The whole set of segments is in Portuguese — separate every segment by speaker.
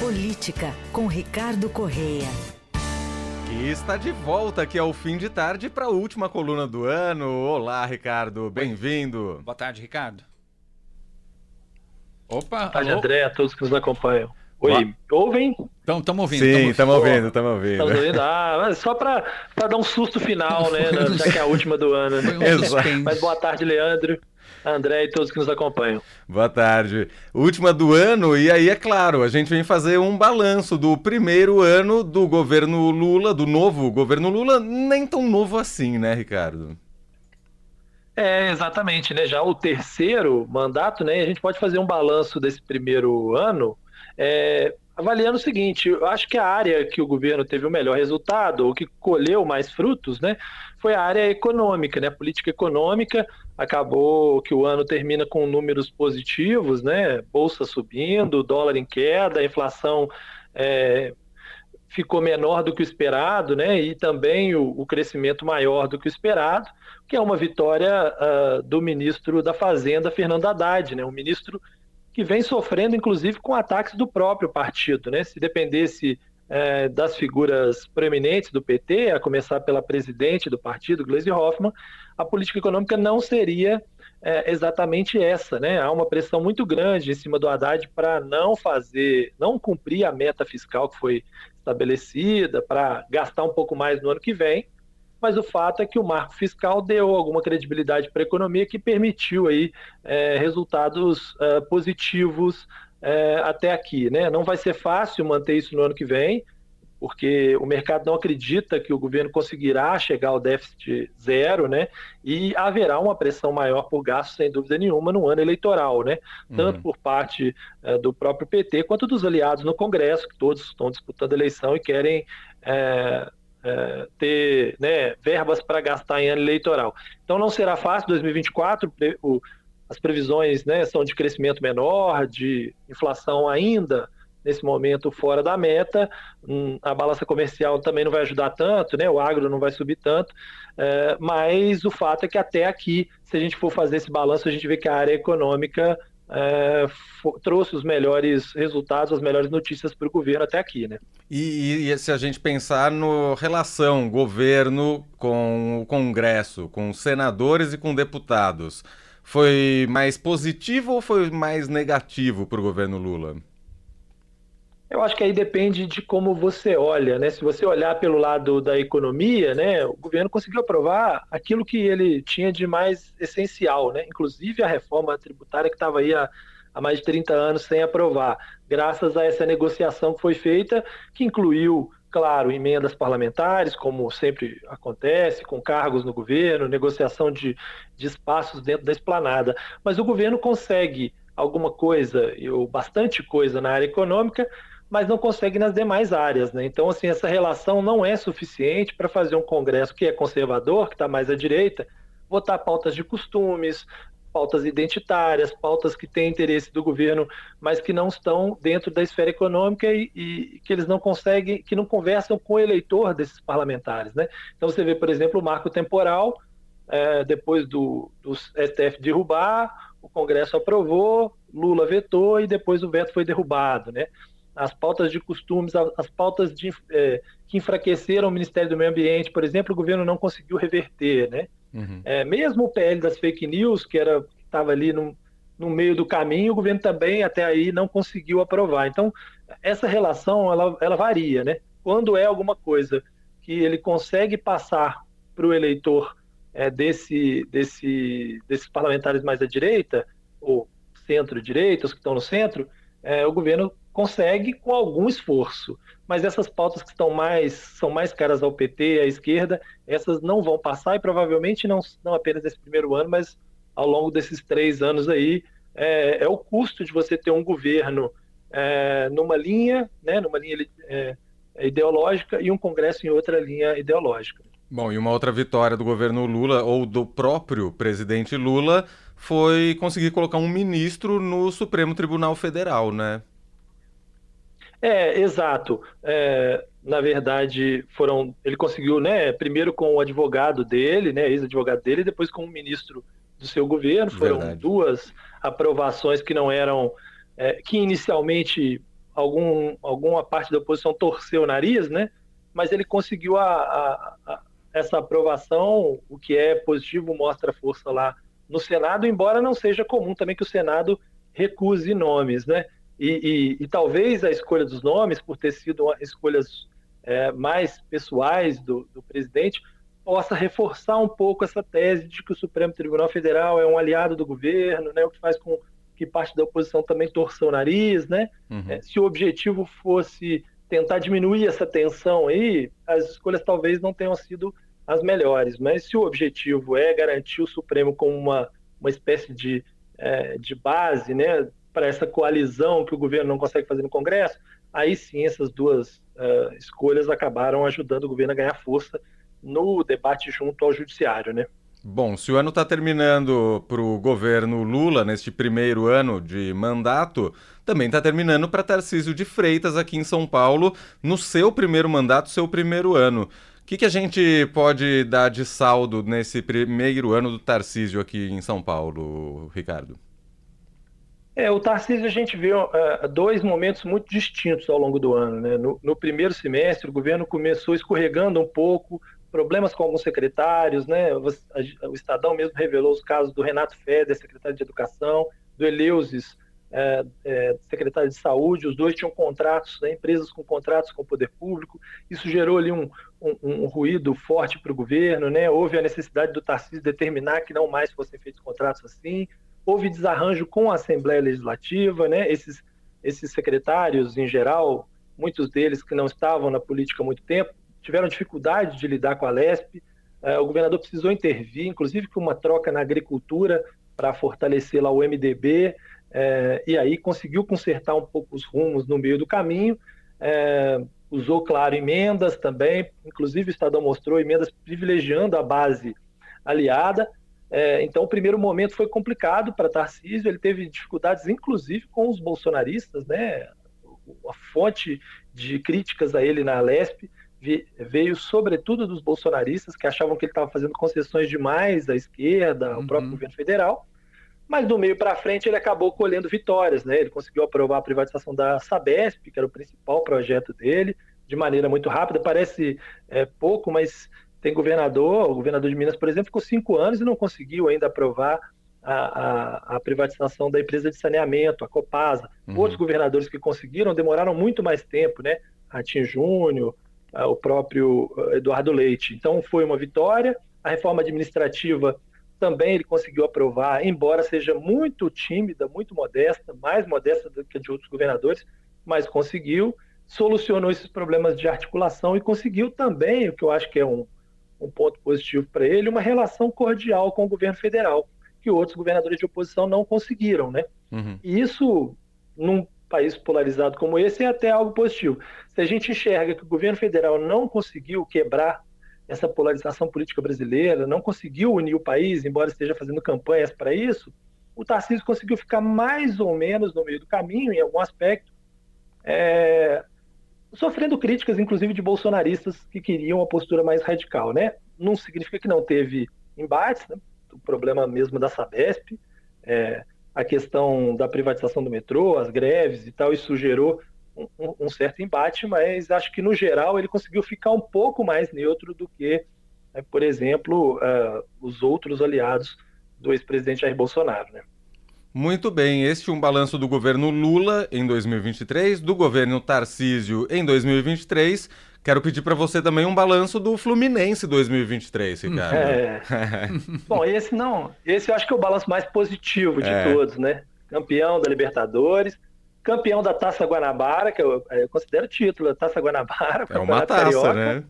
Speaker 1: Política, com Ricardo Correia.
Speaker 2: Que está de volta aqui ao fim de tarde para a última coluna do ano. Olá, Ricardo, bem-vindo.
Speaker 3: Boa tarde, Ricardo. Opa,
Speaker 4: Boa tarde,
Speaker 3: alô?
Speaker 4: André, a todos que nos acompanham. Oi, ouvem?
Speaker 3: Então, estamos ouvindo.
Speaker 2: Sim,
Speaker 3: tamo
Speaker 2: estamos ouvindo, estamos
Speaker 4: Estamos
Speaker 2: ouvindo.
Speaker 4: ouvindo? Ah, só para dar um susto final, né? Já que é a última do ano.
Speaker 3: Um
Speaker 2: Exato.
Speaker 4: Mas boa tarde, Leandro, André e todos que nos acompanham.
Speaker 2: Boa tarde. Última do ano, e aí, é claro, a gente vem fazer um balanço do primeiro ano do governo Lula, do novo governo Lula, nem tão novo assim, né, Ricardo?
Speaker 4: É, exatamente, né? Já o terceiro mandato, né? A gente pode fazer um balanço desse primeiro ano, é, avaliando o seguinte: eu acho que a área que o governo teve o melhor resultado, ou que colheu mais frutos, né? Foi a área econômica, né? Política econômica acabou que o ano termina com números positivos, né? Bolsa subindo, dólar em queda, inflação é, ficou menor do que o esperado, né? E também o, o crescimento maior do que o esperado, que é uma vitória ah, do ministro da Fazenda, Fernando Haddad, né? Um ministro que vem sofrendo, inclusive, com ataques do próprio partido, né? Se dependesse eh, das figuras proeminentes do PT, a começar pela presidente do partido, Gleisi Hoffmann, a política econômica não seria eh, exatamente essa, né? Há uma pressão muito grande em cima do Haddad para não fazer, não cumprir a meta fiscal que foi estabelecida, para gastar um pouco mais no ano que vem, mas o fato é que o marco fiscal deu alguma credibilidade para a economia que permitiu aí eh, resultados eh, positivos eh, até aqui, né? Não vai ser fácil manter isso no ano que vem, porque o mercado não acredita que o governo conseguirá chegar ao déficit zero, né? E haverá uma pressão maior por gasto, sem dúvida nenhuma, no ano eleitoral, né? Tanto
Speaker 2: Uhum.
Speaker 4: por parte eh, do próprio PT quanto dos aliados no Congresso, que todos estão disputando a eleição e querem eh, eh, ter né, verbas para gastar em ano eleitoral. Então não será fácil 2024, pre- o- as previsões né, são de crescimento menor, de inflação ainda nesse momento fora da meta, Hum, a balança comercial também não vai ajudar tanto, né? O agro não vai subir tanto, eh, mas o fato é que até aqui, se a gente for fazer esse balanço, a gente vê que a área econômica fo- trouxe os melhores resultados, as melhores notícias para o governo até aqui, né?
Speaker 2: E, e se a gente pensar no relação governo com o Congresso, com senadores e com deputados, foi mais positivo ou foi mais negativo para o governo Lula?
Speaker 4: Eu acho que aí depende de como você olha, né? Se você olhar pelo lado da economia, né, o governo conseguiu aprovar aquilo que ele tinha de mais essencial, né? Inclusive a reforma tributária que estava aí há, há mais de 30 anos sem aprovar, graças a essa negociação que foi feita, que incluiu, claro, emendas parlamentares, como sempre acontece, com cargos no governo, negociação de, de espaços dentro da esplanada. Mas o governo consegue alguma coisa, ou bastante coisa na área econômica, mas não consegue nas demais áreas. Né? Então, assim, essa relação não é suficiente para fazer um Congresso que é conservador, que está mais à direita, votar pautas de costumes, pautas identitárias, pautas que têm interesse do governo, mas que não estão dentro da esfera econômica e, e que eles não conseguem, que não conversam com o eleitor desses parlamentares. Né? Então, você vê, por exemplo, o marco temporal, é, depois do, do STF derrubar, o Congresso aprovou, Lula vetou e depois o veto foi derrubado, né? As pautas de costumes, as, as pautas de, é, que enfraqueceram o Ministério do Meio Ambiente, por exemplo, o governo não conseguiu reverter, né?
Speaker 2: Uhum.
Speaker 4: É, mesmo o PL das fake news, que era estava ali no, no meio do caminho, o governo também até aí não conseguiu aprovar. Então, essa relação ela, ela varia, né? Quando é alguma coisa que ele consegue passar para o eleitor é, desse, desse, desses parlamentares mais à direita, ou centro-direita, os que estão no centro, é, o governo consegue com algum esforço. Mas essas pautas que estão mais, são mais caras ao PT, à esquerda, essas não vão passar e provavelmente não, não apenas nesse primeiro ano, mas ao longo desses três anos aí, é, é o custo de você ter um governo é, numa linha, né, numa linha é, ideológica e um Congresso em outra linha ideológica.
Speaker 2: Bom, e uma outra vitória do governo Lula, ou do próprio presidente Lula, foi conseguir colocar um ministro no Supremo Tribunal Federal, né?
Speaker 4: É, exato. É, na verdade, foram. Ele conseguiu, né? Primeiro com o advogado dele, né? Ex-advogado dele, depois com o ministro do seu governo. Foram
Speaker 2: Verdade.
Speaker 4: duas aprovações que não eram. É, que inicialmente algum, alguma parte da oposição torceu o nariz, né? Mas ele conseguiu a, a, a, essa aprovação, o que é positivo, mostra força lá no Senado, embora não seja comum também que o Senado recuse nomes, né? E, e, e talvez a escolha dos nomes, por ter sido escolhas é, mais pessoais do, do presidente, possa reforçar um pouco essa tese de que o Supremo Tribunal Federal é um aliado do governo, né? O que faz com que parte da oposição também torça o nariz, né? Uhum. É, se o objetivo fosse tentar diminuir essa tensão aí, as escolhas talvez não tenham sido as melhores. Mas se o objetivo é garantir o Supremo como uma, uma espécie de, é, de base né, para essa coalizão que o governo não consegue fazer no Congresso, aí sim essas duas uh, escolhas acabaram ajudando o governo a ganhar força no debate junto ao judiciário, né?
Speaker 2: Bom, se o ano está terminando para o governo Lula, neste primeiro ano de mandato, também está terminando para Tarcísio de Freitas aqui em São Paulo, no seu primeiro mandato, seu primeiro ano que, que a gente pode dar de saldo nesse primeiro ano do Tarcísio aqui em São Paulo, Ricardo?
Speaker 4: É, o Tarcísio a gente vê uh, dois momentos muito distintos ao longo do ano. Né? No, no, primeiro semestre, o governo começou escorregando um pouco, problemas com alguns secretários, né? O, a, o Estadão mesmo revelou os casos do Renato Feder, secretário de Educação, do Eleusis, é, é, secretário de saúde, os dois tinham contratos, né, empresas com contratos com o poder público, isso gerou ali um, um, um ruído forte para o governo, né, houve a necessidade do Tarcísio determinar que não mais fossem feitos contratos assim, houve desarranjo com a Assembleia Legislativa, né, esses, esses secretários, em geral, muitos deles que não estavam na política há muito tempo, tiveram dificuldade de lidar com a LESP, é, o governador precisou intervir, inclusive com uma troca na agricultura para fortalecer lá o MDB, é, e aí conseguiu consertar um pouco os rumos no meio do caminho. É, usou, claro, emendas também, inclusive o Estadão mostrou emendas privilegiando a base aliada. É, então, o primeiro momento foi complicado para Tarcísio, ele teve dificuldades, inclusive, com os bolsonaristas, né? A fonte de críticas a ele na Lesp veio, sobretudo, dos bolsonaristas, que achavam que ele estava fazendo concessões demais à esquerda, ao uhum. próprio governo federal mas do meio para frente ele acabou colhendo vitórias, né? Ele conseguiu aprovar a privatização da Sabesp, que era o principal projeto dele, de maneira muito rápida. Parece é, pouco, mas tem governador, o governador de Minas, por exemplo, ficou cinco anos e não conseguiu ainda aprovar a, a, a privatização da empresa de saneamento, a Copasa. Uhum. Outros governadores que conseguiram demoraram muito mais tempo, né? Ratinho Júnior, o próprio Eduardo Leite. Então foi uma vitória. A reforma administrativa também ele conseguiu aprovar, embora seja muito tímida, muito modesta, mais modesta do que a de outros governadores, mas conseguiu, solucionou esses problemas de articulação e conseguiu também, o que eu acho que é um, um ponto positivo para ele, uma relação cordial com o governo federal, que outros governadores de oposição não conseguiram, né? Uhum. E isso, num país polarizado como esse, é até algo positivo. Se a gente enxerga que o governo federal não conseguiu quebrar essa polarização política brasileira, não conseguiu unir o país, embora esteja fazendo campanhas para isso, o Tarcísio conseguiu ficar mais ou menos no meio do caminho, em algum aspecto, é, sofrendo críticas, inclusive, de bolsonaristas que queriam uma postura mais radical. Né? Não significa que não teve embates, né? o problema mesmo da Sabesp, é, a questão da privatização do metrô, as greves e tal, isso gerou um, um, certo embate, mas acho que no geral ele conseguiu ficar um pouco mais neutro do que, né, por exemplo, uh, os outros aliados do ex-presidente Jair Bolsonaro. Né?
Speaker 2: Muito bem, este é um balanço do governo Lula em 2023, do governo Tarcísio em 2023. Quero pedir para você também um balanço do Fluminense 2023, Ricardo. É.
Speaker 4: Bom, esse não, esse eu acho que é o balanço mais positivo de é. todos, né? Campeão da Libertadores, campeão da Taça Guanabara, que eu, eu considero título, a Taça Guanabara.
Speaker 2: É uma taça, Carioca. né?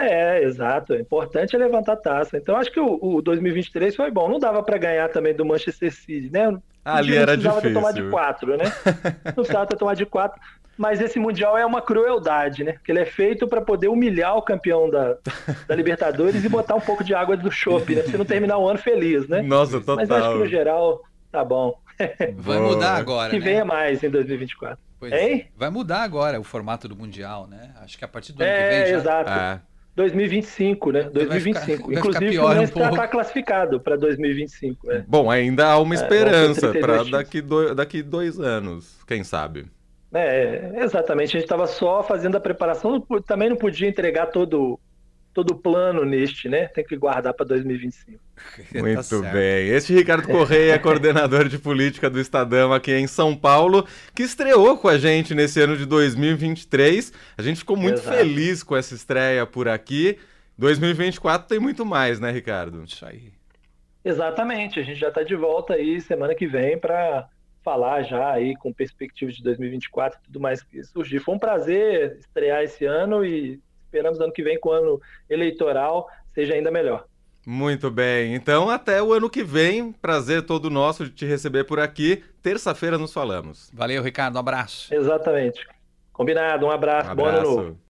Speaker 4: É, exato. É importante é levantar a taça. Então, acho que o, o 2023 foi bom. Não dava para ganhar também do Manchester City, né?
Speaker 2: Ali era difícil.
Speaker 4: Ter tomar de quatro, né? Não precisava ter tomado de quatro. Mas esse Mundial é uma crueldade, né? Porque ele é feito para poder humilhar o campeão da, da Libertadores e botar um pouco de água do chope, né? Pra você não terminar o ano feliz, né?
Speaker 2: Nossa, total.
Speaker 4: Mas acho que no geral tá bom.
Speaker 3: Vai mudar agora.
Speaker 4: Que né? venha mais em 2024. Pois
Speaker 3: hein? Vai mudar agora o formato do Mundial, né? Acho que a partir do ano é, que vem já.
Speaker 4: Exato. É. 2025, né? 2025. Vai ficar, Inclusive, o Fluminense um está classificado para 2025. É.
Speaker 2: Bom, ainda há uma é, esperança para daqui, do, daqui dois anos, quem sabe?
Speaker 4: É, exatamente, a gente estava só fazendo a preparação, também não podia entregar todo todo o plano neste, né? Tem que guardar para 2025.
Speaker 2: Muito tá bem. Este Ricardo Correia, coordenador de política do Estadão aqui em São Paulo, que estreou com a gente nesse ano de 2023. A gente ficou muito Exato. feliz com essa estreia por aqui. 2024 tem muito mais, né, Ricardo?
Speaker 3: Isso aí.
Speaker 4: Exatamente. A gente já está de volta aí semana que vem para falar já aí com perspectiva de 2024 e tudo mais que surgir. Foi um prazer estrear esse ano e esperamos ano que vem, com o ano eleitoral, seja ainda melhor.
Speaker 2: Muito bem. Então, até o ano que vem. Prazer todo nosso de te receber por aqui. Terça-feira nos falamos.
Speaker 3: Valeu, Ricardo. Um abraço.
Speaker 4: Exatamente. Combinado. Um abraço. Um abraço. Bom ano novo.